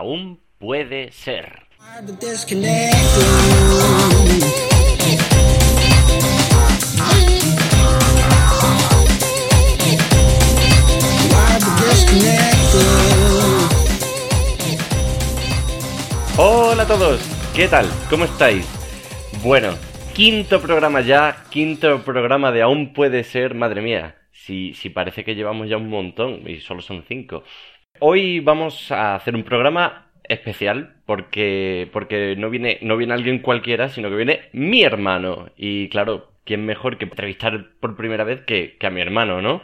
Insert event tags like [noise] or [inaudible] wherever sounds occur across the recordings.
aún puede ser. Hola a todos, ¿qué tal? ¿Cómo estáis? Bueno, quinto programa ya, quinto programa de Aún puede ser, madre mía. Si, si parece que llevamos ya un montón y solo son cinco. Hoy vamos a hacer un programa especial porque, porque no, viene, no viene alguien cualquiera, sino que viene mi hermano. Y claro, ¿quién mejor que entrevistar por primera vez que, que a mi hermano, no?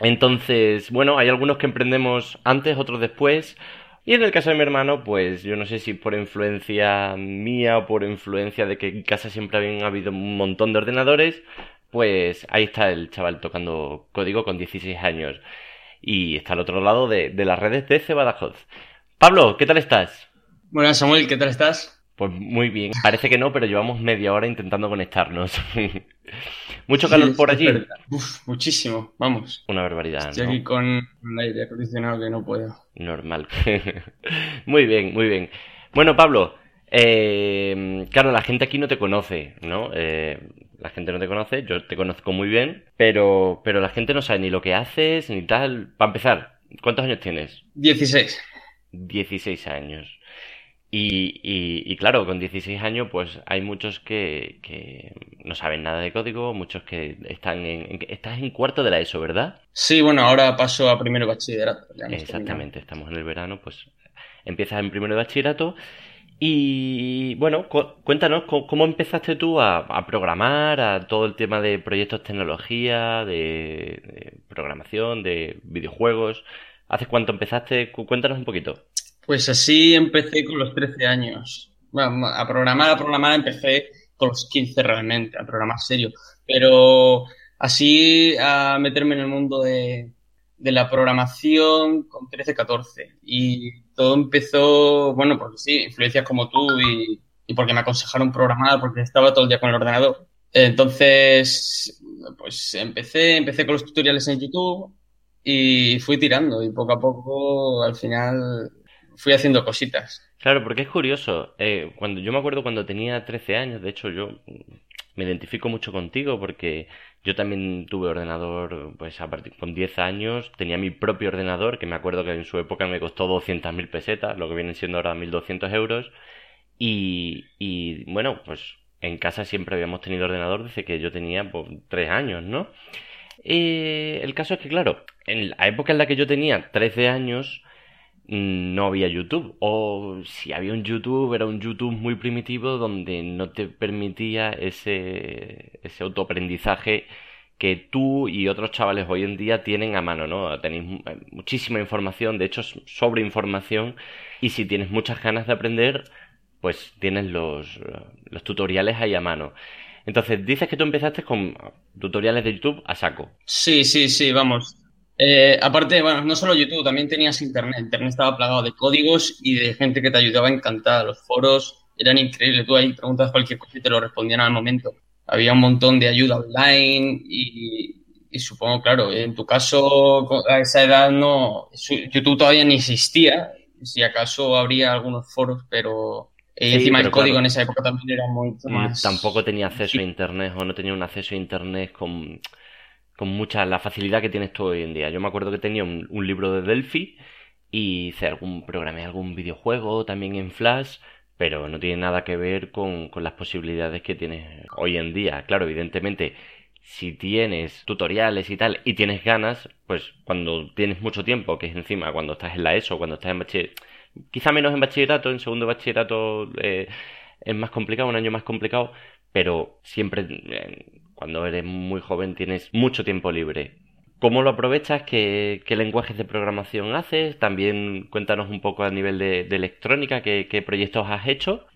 Entonces, bueno, hay algunos que emprendemos antes, otros después. Y en el caso de mi hermano, pues yo no sé si por influencia mía o por influencia de que en casa siempre habían habido un montón de ordenadores, pues ahí está el chaval tocando código con 16 años. Y está al otro lado de, las redes de Cebadajoz. Pablo, ¿qué tal estás? Buenas, Samuel, ¿qué tal estás? Pues muy bien. Parece que no, pero llevamos media hora intentando conectarnos. [laughs] Mucho calor por allí. Uf, muchísimo, vamos. Una barbaridad. Estoy aquí con un aire acondicionado que no puedo. Normal. [laughs] muy bien, muy bien. Bueno, Pablo, eh, claro, la gente aquí no te conoce, ¿no? Eh, la gente no te conoce, yo te conozco muy bien, pero, pero la gente no sabe ni lo que haces ni tal. Para empezar, ¿cuántos años tienes? 16. 16 años. Y, y, claro, con 16 años, pues hay muchos que, que, no saben nada de código, muchos que están en, Estás en cuarto de la ESO, ¿verdad? Sí, bueno, ahora paso a primero bachillerato. Exactamente, estamos en el verano, pues empiezas en primero de bachillerato. Y bueno, cuéntanos cómo empezaste tú a, programar, a todo el tema de proyectos tecnología, de, de programación, de videojuegos. ¿Hace cuánto empezaste? Cuéntanos un poquito. Pues así empecé con los 13 años. Bueno, a programar, a programar empecé con los 15 realmente, a programar serio. Pero así a meterme en el mundo de, la programación con 13, 14. Y todo empezó, bueno, porque sí, influencias como tú y, y porque me aconsejaron programar, porque estaba todo el día con el ordenador. Entonces, pues empecé, empecé con los tutoriales en YouTube y fui tirando y poco a poco al final fui haciendo cositas. Claro, porque es curioso. Eh, cuando yo me acuerdo cuando tenía 13 años, de hecho yo me identifico mucho contigo porque yo también tuve ordenador, pues a partir con 10 años tenía mi propio ordenador que me acuerdo que en su época me costó 200.000 pesetas, lo que viene siendo ahora 1.200 euros. Y, y bueno, pues en casa siempre habíamos tenido ordenador desde que yo tenía pues, 3 años, ¿no? Eh, el caso es que, claro, en la época en la que yo tenía 13 años, no había YouTube. O si había un YouTube, era un YouTube muy primitivo donde no te permitía ese, ese autoaprendizaje que tú y otros chavales hoy en día tienen a mano, ¿no? Tenéis muchísima información, de hecho sobre información, y si tienes muchas ganas de aprender, pues tienes los, los tutoriales ahí a mano. Entonces, dices que tú empezaste con tutoriales de YouTube a saco. Sí, sí, sí, vamos. Eh, aparte, bueno, no solo YouTube, también tenías Internet. Internet estaba plagado de códigos y de gente que te ayudaba encantada. Los foros eran increíbles. Tú ahí preguntas cualquier cosa y te lo respondían al momento. Había un montón de ayuda online y, supongo, claro, en tu caso, a esa edad no, YouTube todavía ni existía. Si acaso habría algunos foros, pero encima el código en esa época también era mucho mm, más. Tampoco tenía acceso a Internet o no tenía un acceso a Internet con con mucha la facilidad que tienes tú hoy en día. Yo me acuerdo que tenía un, libro de Delphi y hice algún programé algún videojuego también en Flash, pero no tiene nada que ver con, con las posibilidades que tienes hoy en día. Claro, evidentemente, si tienes tutoriales y tal y tienes ganas, pues cuando tienes mucho tiempo, que es encima cuando estás en la ESO, cuando estás en bachillerato, quizá menos en bachillerato, en segundo bachillerato eh, es más complicado, un año más complicado, pero siempre eh, cuando eres muy joven tienes mucho tiempo libre. ¿Cómo lo aprovechas? ¿Qué, lenguajes de programación haces? También cuéntanos un poco a nivel de, electrónica, ¿qué, proyectos has hecho?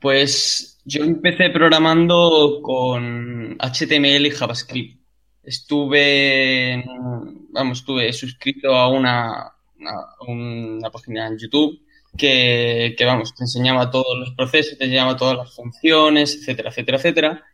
Pues yo empecé programando con HTML y JavaScript. Estuve, vamos, estuve suscrito a una, una, página en YouTube que, que, vamos, te enseñaba todos los procesos, te enseñaba todas las funciones, etcétera, etcétera, etcétera.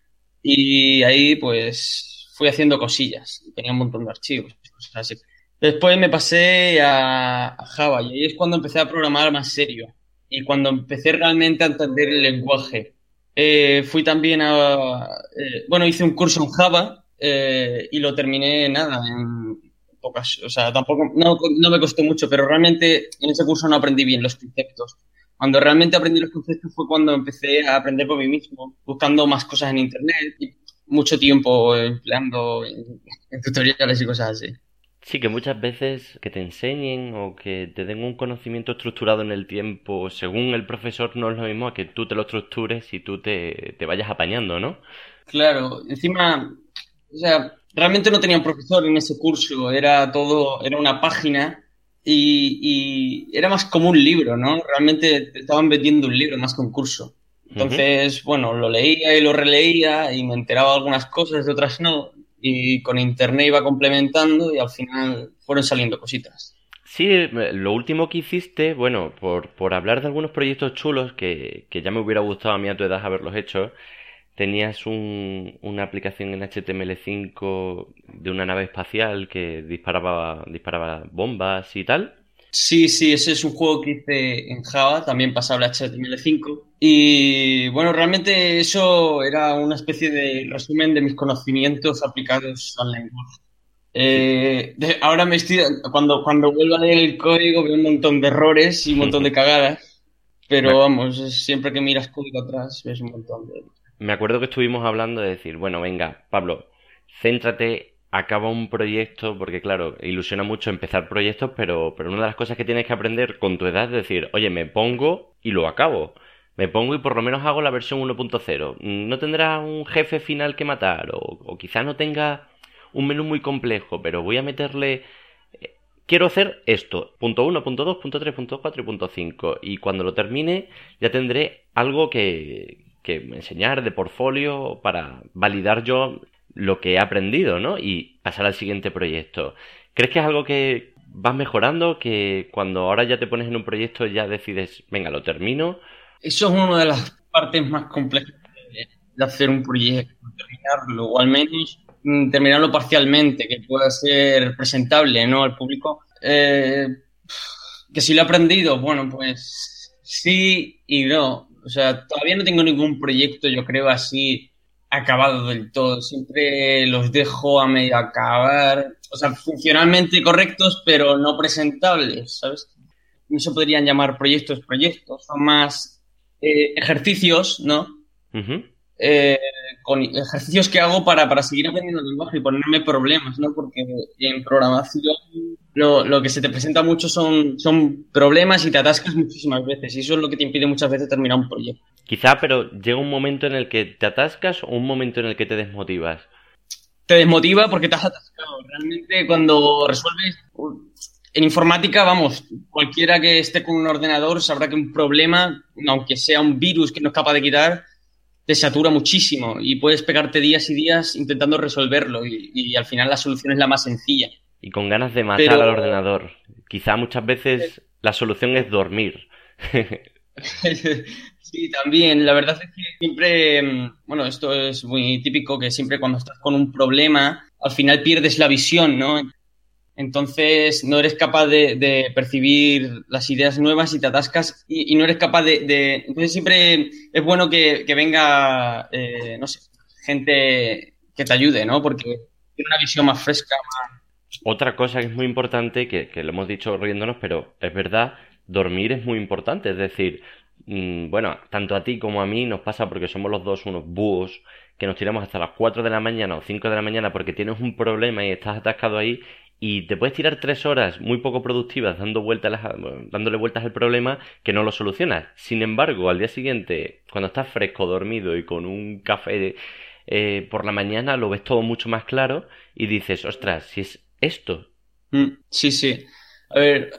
Y ahí pues fui haciendo cosillas. Tenía un montón de archivos, cosas así. Después me pasé a, Java y ahí es cuando empecé a programar más serio. y cuando empecé realmente a entender el lenguaje. Eh, fui también a, eh, bueno, hice un curso en Java eh, y lo terminé nada, en pocas, o sea, tampoco, no, no me costó mucho, pero realmente en ese curso no aprendí bien los conceptos. Cuando realmente aprendí los conceptos fue cuando empecé a aprender por mí mismo, buscando más cosas en internet y mucho tiempo empleando en tutoriales y cosas así. Sí, que muchas veces que te enseñen o que te den un conocimiento estructurado en el tiempo según el profesor no es lo mismo a que tú te lo estructures y tú te, vayas apañando, ¿no? Claro, encima, o sea, realmente no tenía un profesor en ese curso, era todo, era una página y, era más como un libro, ¿no? Realmente estaban vendiendo un libro más que un curso. Entonces, bueno, lo leía y lo releía y me enteraba de algunas cosas, de otras no y con internet iba complementando y al final fueron saliendo cositas. Sí, lo último que hiciste, bueno, por, por hablar de algunos proyectos chulos que, que, ya me hubiera gustado a mí a tu edad haberlos hecho, tenías un, una aplicación en HTML5 de una nave espacial que disparaba, disparaba bombas y tal. Sí, sí, ese es un juego que hice en Java, también pasable a HTML5. Y bueno, realmente eso era una especie de resumen de mis conocimientos aplicados al lenguaje. Eh, ahora me estoy, cuando, cuando vuelvo a leer el código veo un montón de errores y un montón de [laughs] cagadas, pero vamos, siempre que miras código atrás ves un montón de... Me acuerdo que estuvimos hablando de decir, bueno, venga, Pablo, céntrate acaba un proyecto, porque claro, ilusiona mucho empezar proyectos, pero, pero una de las cosas que tienes que aprender con tu edad es decir, oye, me pongo y lo acabo. Me pongo y por lo menos hago la versión 1.0. No tendrá un jefe final que matar, o, o quizá no tenga un menú muy complejo, pero voy a meterle eh, quiero hacer esto, punto 1, punto 2, punto 3, punto 4 y punto 5. Y cuando lo termine ya tendré algo que, que enseñar de portfolio para validar yo lo que he aprendido, ¿no? Y pasar al siguiente proyecto. ¿Crees que es algo que vas mejorando? Que cuando ahora ya te pones en un proyecto ya decides, venga, lo termino. Eso es una de las partes más complejas de hacer un proyecto, terminarlo, o al menos mm, terminarlo parcialmente, que pueda ser presentable, ¿no? Al público. Eh, que si lo he aprendido, bueno, pues sí y no. O sea, todavía no tengo ningún proyecto, yo creo, así acabado del todo. Siempre los dejo a medio acabar. O sea, funcionalmente correctos, pero no presentables, ¿sabes? No se podrían llamar proyectos proyectos, son más eh, ejercicios, ¿no? Eh, con ejercicios que hago para, para seguir aprendiendo el lenguaje y ponerme problemas, ¿no? Porque en programación lo, lo, que se te presenta mucho son, son problemas y te atascas muchísimas veces y eso es lo que te impide muchas veces terminar un proyecto. Quizá, pero llega un momento en el que te atascas o un momento en el que te desmotivas. Te desmotiva porque te has atascado. Realmente cuando resuelves... En informática, vamos, cualquiera que esté con un ordenador sabrá que un problema, aunque sea un virus que no es capaz de quitar, te satura muchísimo y puedes pegarte días y días intentando resolverlo y, al final la solución es la más sencilla. Y con ganas de matar al ordenador. Quizá muchas veces la solución es dormir. [laughs] sí, también. La verdad es que siempre, mm, bueno, esto es muy típico, que siempre cuando estás con un problema, al final pierdes la visión, ¿no? Entonces no eres capaz de, percibir las ideas nuevas y te atascas y, no eres capaz de, Entonces siempre es bueno que, venga, eh, no sé, gente que te ayude, ¿no? Porque tiene una visión más fresca. Otra cosa que es muy importante, que, lo hemos dicho riéndonos, pero es verdad, dormir es muy importante. Es decir, mm, bueno, tanto a ti como a mí nos pasa porque somos los dos unos búhos que nos tiramos hasta las 4 de la mañana o 5 de la mañana porque tienes un problema y estás atascado ahí y te puedes tirar tres horas muy poco productivas dando vueltas dándole vueltas al problema que no lo solucionas. Sin embargo, al día siguiente, cuando estás fresco, dormido y con un café eh, por la mañana, lo ves todo mucho más claro y dices, ostras, si es esto. Mm, sí, sí. A ver,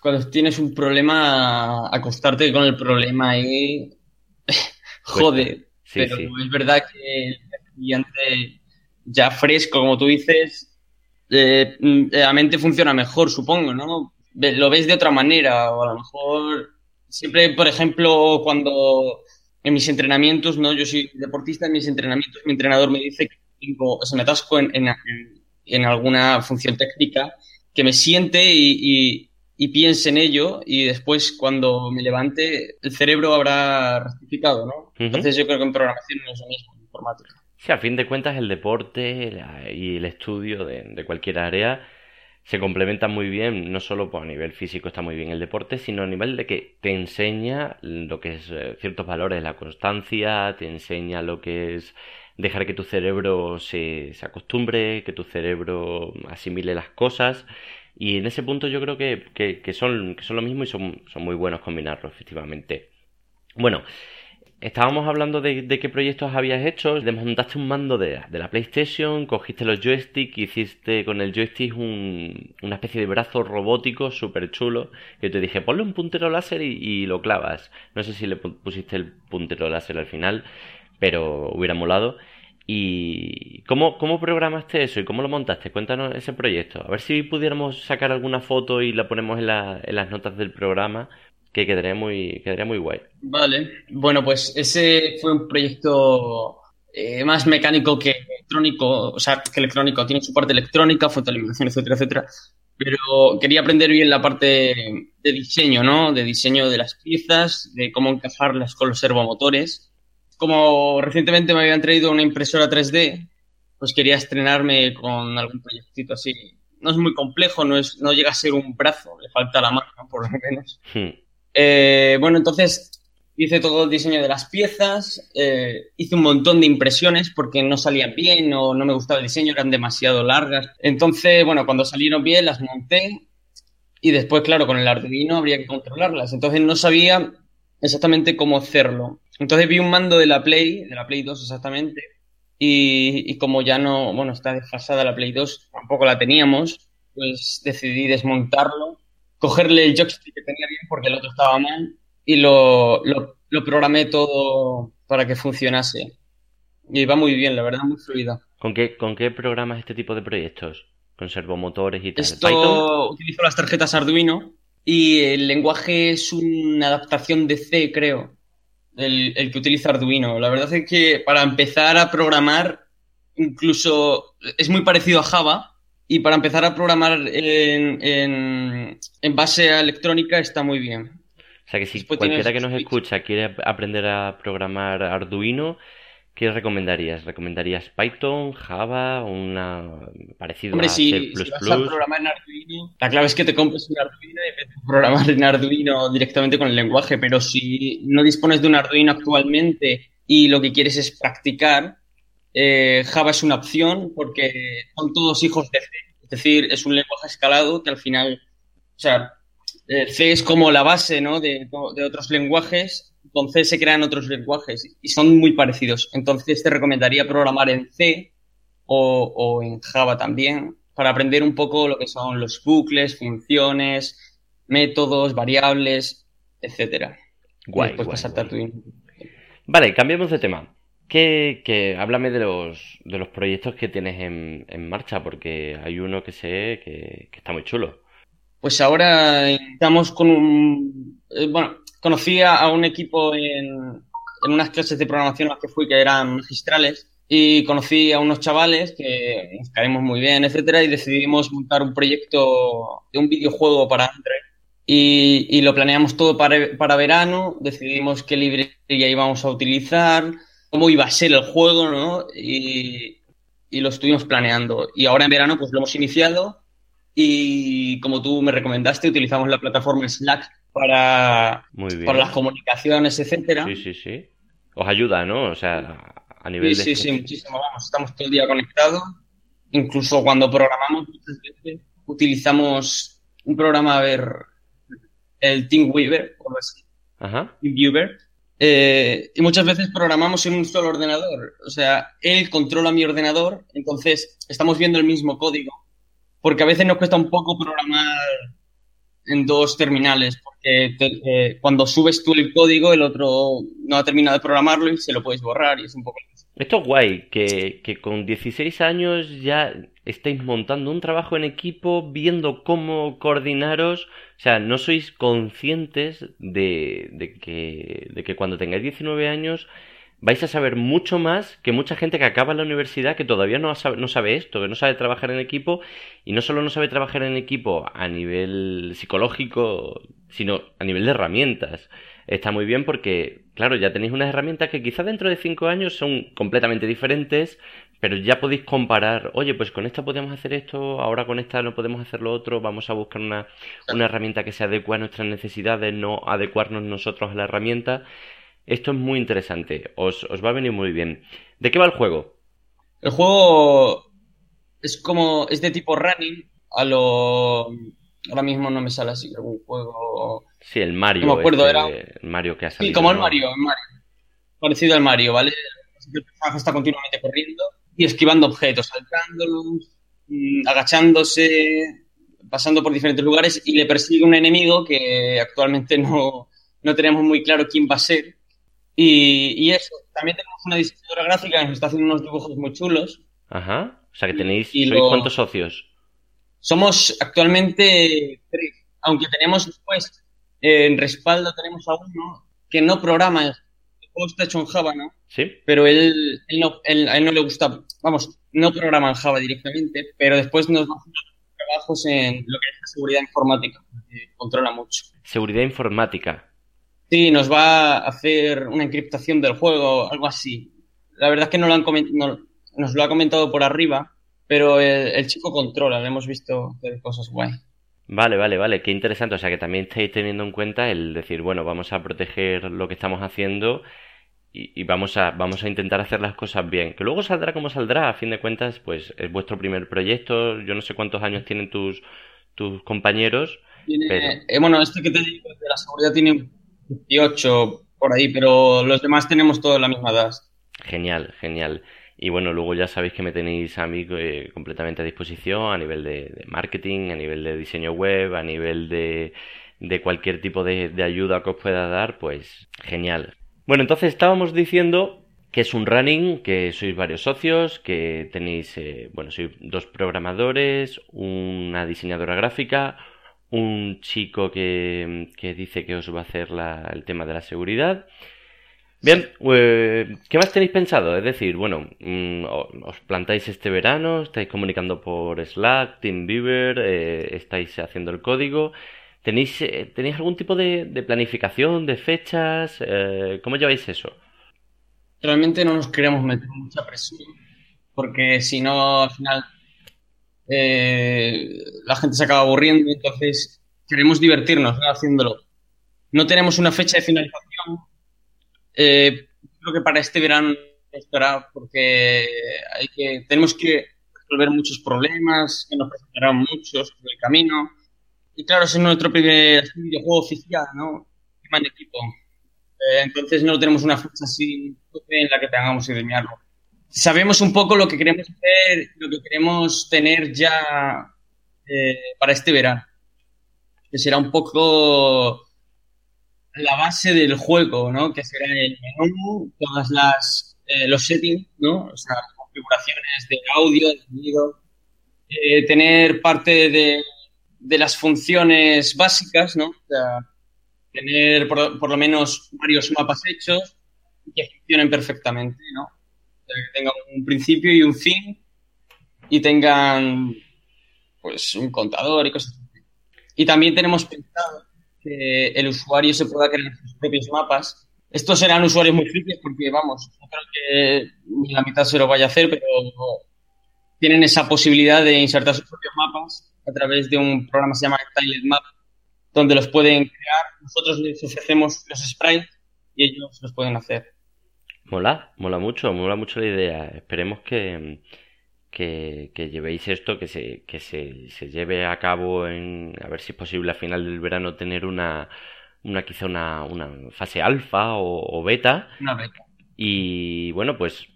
cuando tienes un problema, acostarte con el problema y... [laughs] Jode. pero es verdad que el estudiante ya fresco, como tú dices, eh, mm, la mente funciona mejor, supongo, ¿no? Lo ves de otra manera, o a lo mejor siempre, por ejemplo, cuando en mis entrenamientos, ¿no? Yo soy deportista, en mis entrenamientos mi entrenador me dice que tengo, o sea, me atasco en, en, alguna función técnica, que me siente y, y piense en ello y después cuando me levante el cerebro habrá rectificado, ¿no? Entonces yo creo que en programación no es lo mismo, en informática. Sí, a fin de cuentas el deporte y el estudio de, cualquier área se complementan muy bien, no solo pues, a nivel físico está muy bien el deporte, sino a nivel de que te enseña lo que es eh, ciertos valores, la constancia, te enseña lo que es dejar que tu cerebro se, se acostumbre, que tu cerebro asimile las cosas. Y en ese punto yo creo que, que, son, que son lo mismo y son, son muy buenos combinarlo, efectivamente. Bueno, Estábamos hablando de, qué proyectos habías hecho, desmontaste un mando de, la PlayStation, cogiste los joysticks, hiciste con el joystick una especie de brazo robótico súper chulo, que te dije, ponle un puntero láser y, lo clavas. No sé si le pusiste el puntero láser al final, pero hubiera molado. ¿Y cómo, cómo programaste eso y cómo lo montaste? Cuéntanos ese proyecto. A ver si pudiéramos sacar alguna foto y la ponemos en, en las notas del programa que quedaría muy, quedaría muy guay. Vale, bueno, pues ese fue un proyecto eh, más mecánico que electrónico, o sea, que electrónico, tiene su parte electrónica, fotolimitación, etcétera, etcétera, pero quería aprender bien la parte de diseño, ¿no? De diseño de las piezas, de cómo encajarlas con los servomotores. Como recientemente me habían traído una impresora 3D, pues quería estrenarme con algún proyectito así. No es muy complejo, no, es, no llega a ser un brazo, le falta la mano, por lo menos. Hmm. Eh, bueno, entonces hice todo el diseño de las piezas, eh, hice un montón de impresiones porque no salían bien o no me gustaba el diseño, eran demasiado largas. Entonces, bueno, cuando salieron bien las monté y después, claro, con el Arduino habría que controlarlas. Entonces no sabía exactamente cómo hacerlo. Entonces vi un mando de la Play, de la Play 2 exactamente, y, y como ya no, bueno, está desfasada la Play 2, tampoco la teníamos, pues decidí desmontarlo cogerle el joystick que tenía bien porque el otro estaba mal y lo, lo, programé todo para que funcionase. Y va muy bien, la verdad, muy fluida. ¿Con qué, ¿Con qué programas este tipo de proyectos? ¿Con servomotores y tal? Esto utilizo las tarjetas Arduino y el lenguaje es una adaptación de C, creo, el, el que utiliza Arduino. La verdad es que para empezar a programar, incluso es muy parecido a Java, y para empezar a programar en, base a electrónica está muy bien. O sea que si cualquiera que nos escucha quiere aprender a programar Arduino, ¿qué recomendarías? ¿Recomendarías Python, Java, una parecido a si, C++? Si vas a programar en Arduino, la clave es que te compres un Arduino y empieces a programar en Arduino directamente con el lenguaje, pero si no dispones de un Arduino actualmente y lo que quieres es practicar, eh, Java es una opción porque son todos hijos de C. Es decir, es un lenguaje escalado que al final, o sea, eh, C es como la base ¿no? de, otros lenguajes, con C se crean otros lenguajes y son muy parecidos. Entonces te recomendaría programar en C o, en Java también para aprender un poco lo que son los bucles, funciones, métodos, variables, etcétera. Guay, Vale, cambiemos de tema que, háblame de los, de los proyectos que tienes en, en marcha, porque hay uno que sé que, está muy chulo. Pues ahora estamos con un... Eh, bueno, conocí a un equipo en, en unas clases de programación a las que fui que eran magistrales y conocí a unos chavales que nos caímos muy bien, etcétera, y decidimos montar un proyecto de un videojuego para Android. Y, y lo planeamos todo para, para verano, decidimos qué librería íbamos a utilizar, cómo iba a ser el juego, ¿no? Y, lo estuvimos planeando. Y ahora en verano, pues lo hemos iniciado y como tú me recomendaste, utilizamos la plataforma Slack para, para las comunicaciones, etcétera. Sí, sí, sí. Os ayuda, ¿no? O sea, a nivel sí, de... Sí, sí, muchísimo. Vamos, estamos todo el día conectados. Incluso cuando programamos, muchas veces utilizamos un programa, a ver, el TeamWeaver, o así. Ajá. TeamViewer, eh, y muchas veces programamos en un solo ordenador. O sea, él controla mi ordenador, entonces estamos viendo el mismo código. Porque a veces nos cuesta un poco programar en dos terminales, porque eh, cuando subes tú el código, el otro no ha terminado de programarlo y se lo puedes borrar y es un poco... Esto es guay, que, que con 16 años ya estáis montando un trabajo en equipo, viendo cómo coordinaros, o sea, no sois conscientes de, de, que, de que cuando tengáis 19 años vais a saber mucho más que mucha gente que acaba la universidad que todavía no sabe, no esto, que no sabe trabajar en equipo y no solo no sabe trabajar en equipo a nivel psicológico, sino a nivel de herramientas. Está muy bien porque, claro, ya tenéis unas herramientas que quizás dentro de cinco años son completamente diferentes, pero ya podéis comparar, oye, pues con esta podemos hacer esto, ahora con esta no podemos hacer lo otro, vamos a buscar una, una herramienta que se adecue a nuestras necesidades, no adecuarnos nosotros a la herramienta. Esto es muy interesante, os, os va a venir muy bien. ¿De qué va el juego? El juego es como, es de tipo running, a lo... Ahora mismo no me sale así algún juego... Sí, el Mario. No me acuerdo, este, era... El Mario que ha salido. Sí, como el. Mario, el Mario. Parecido al Mario, ¿vale? El personaje está continuamente corriendo y esquivando objetos, saltándolos, mm, agachándose, pasando por diferentes lugares y le persigue un enemigo que actualmente no, no tenemos muy claro quién va a ser. Y, y eso, también tenemos una diseñadora gráfica que nos está haciendo unos dibujos muy chulos. Ajá. O sea que tenéis. Y ¿Sois lo- cuántos socios? Somos actualmente tres, aunque tenemos después eh, en respaldo tenemos a uno que no programa, el juego está hecho en Java, ¿no? ¿Sí? pero él, él no, él- a él no le gusta, vamos, no programa en Java directamente, pero después nos va a hacer trabajos en lo que es la seguridad informática, que controla mucho. Seguridad informática. Sí, nos va a hacer una encriptación del juego, algo así. La verdad es que no lo han no- nos lo ha comentado por arriba, pero el, el chico controla, le hemos visto hacer cosas guay. Vale, vale, vale, qué interesante. O sea que también estáis teniendo en cuenta el decir, bueno, vamos a proteger lo que estamos haciendo y, y vamos a, vamos a intentar hacer las cosas bien. Que luego saldrá como saldrá, a fin de cuentas, pues es vuestro primer proyecto. Yo no sé cuántos años tienen tus, tus compañeros. Tiene- Pero- eh, bueno, este que te digo de la seguridad tiene 18 por ahí, pero los demás tenemos todos la misma edad. Genial, genial. Y bueno, luego ya sabéis que me tenéis a mí eh, completamente a disposición a nivel de, marketing, a nivel de diseño web, a nivel de, de cualquier tipo de, de ayuda que os pueda dar, pues genial. Bueno, entonces estábamos diciendo que es un running, que sois varios socios, que tenéis, eh, bueno, sois dos programadores, una diseñadora gráfica, un chico que, que dice que os va a hacer la- el tema de la seguridad. Bien, eh, ¿qué más tenéis pensado? Es decir, bueno, mm, os plantáis este verano, estáis comunicando por Slack, TeamViewer, eh, estáis haciendo el código. ¿Tenéis, eh, ¿tenéis algún tipo de, de planificación, de fechas? Eh, ¿cómo lleváis eso? Realmente no nos queremos meter mucha presión, porque si no, al final eh, la gente se acaba aburriendo, entonces queremos divertirnos ¿no? haciéndolo. No tenemos una fecha de finalización. Eh, creo que para este verano estará, porque hay que, tenemos que resolver muchos problemas, que nos presentarán muchos por el camino. Y claro, es nuestro primer videojuego oficial, ¿no? Equipo. Eh, entonces no tenemos una fecha así en la que tengamos que diseñarlo. Sabemos un poco lo que queremos hacer, lo que queremos tener ya eh, para este verano. Que será un poco la base del juego, ¿no? Que será el menú, todas las eh, los settings, ¿no? O sea, configuraciones de audio, de sonido, eh, tener parte de, de las funciones básicas, ¿no? O sea, tener por, por lo menos varios mapas hechos que funcionen perfectamente, ¿no? Que tengan un principio y un fin y tengan pues un contador y cosas así. Y también tenemos pensado que el usuario se pueda crear sus propios mapas. Estos serán usuarios muy frikis porque, vamos, no creo que ni la mitad se lo vaya a hacer, pero tienen esa posibilidad de insertar sus propios mapas a través de un programa que se llama Tiled Map, donde los pueden crear. Nosotros les ofrecemos los sprites y ellos los pueden hacer. Mola, mola mucho, mola mucho la idea. Esperemos que, que, que llevéis esto, que se, que se, se lleve a cabo en, a ver si es posible a final del verano tener una, una quizá una, una fase alfa o, o beta. Una beca. Y bueno, pues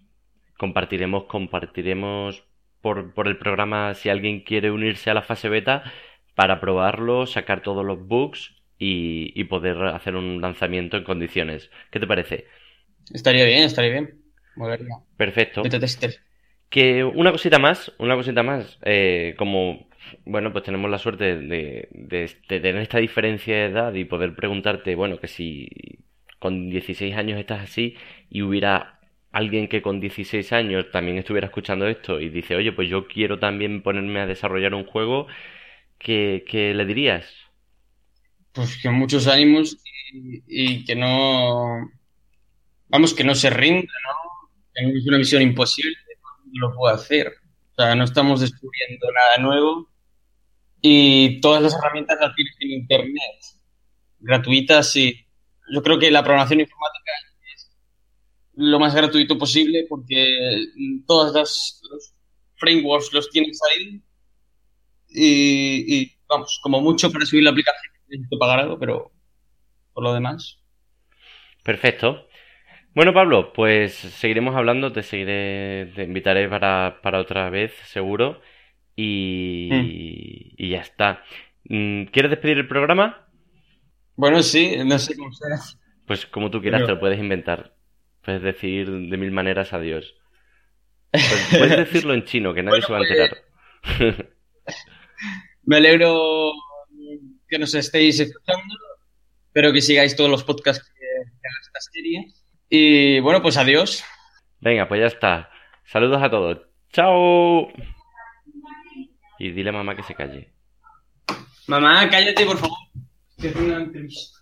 compartiremos, compartiremos por, por el programa si alguien quiere unirse a la fase beta para probarlo, sacar todos los bugs y, y poder hacer un lanzamiento en condiciones. ¿Qué te parece? Estaría bien, estaría bien. Molaría. Perfecto. Que una cosita más, una cosita más, eh, como, bueno, pues tenemos la suerte de, de, de tener esta diferencia de edad y poder preguntarte, bueno, que si con 16 años estás así y hubiera alguien que con 16 años también estuviera escuchando esto y dice, oye, pues yo quiero también ponerme a desarrollar un juego, ¿qué, qué le dirías? Pues que muchos ánimos y, y que no, vamos, que no se rinda, ¿no? Es una misión imposible, no lo puedo hacer. O sea, no estamos descubriendo nada nuevo y todas las herramientas las tienes en Internet, gratuitas y yo creo que la programación informática es lo más gratuito posible porque todos los, los frameworks los tienes ahí y, y, vamos, como mucho para subir la aplicación necesito pagar algo, pero por lo demás. Perfecto. Bueno, Pablo, pues seguiremos hablando, te seguiré, te invitaré para, para otra vez, seguro. Y, Mm. y ya está. Mm, ¿Quieres despedir el programa? Bueno, sí, no sé cómo sea. Pues como tú quieras, Pero- te lo puedes inventar. Puedes decir de mil maneras adiós. Pues [laughs] puedes decirlo en chino, que nadie Bueno, se va a pues- enterar. Me alegro que nos estéis escuchando. Espero que sigáis todos los podcasts que, que haga esta serie. Y bueno, pues adiós. Venga, pues ya está. Saludos a todos. ¡Chao! Y dile a mamá que se calle. Mamá, cállate, por favor. Que hacer una entrevista.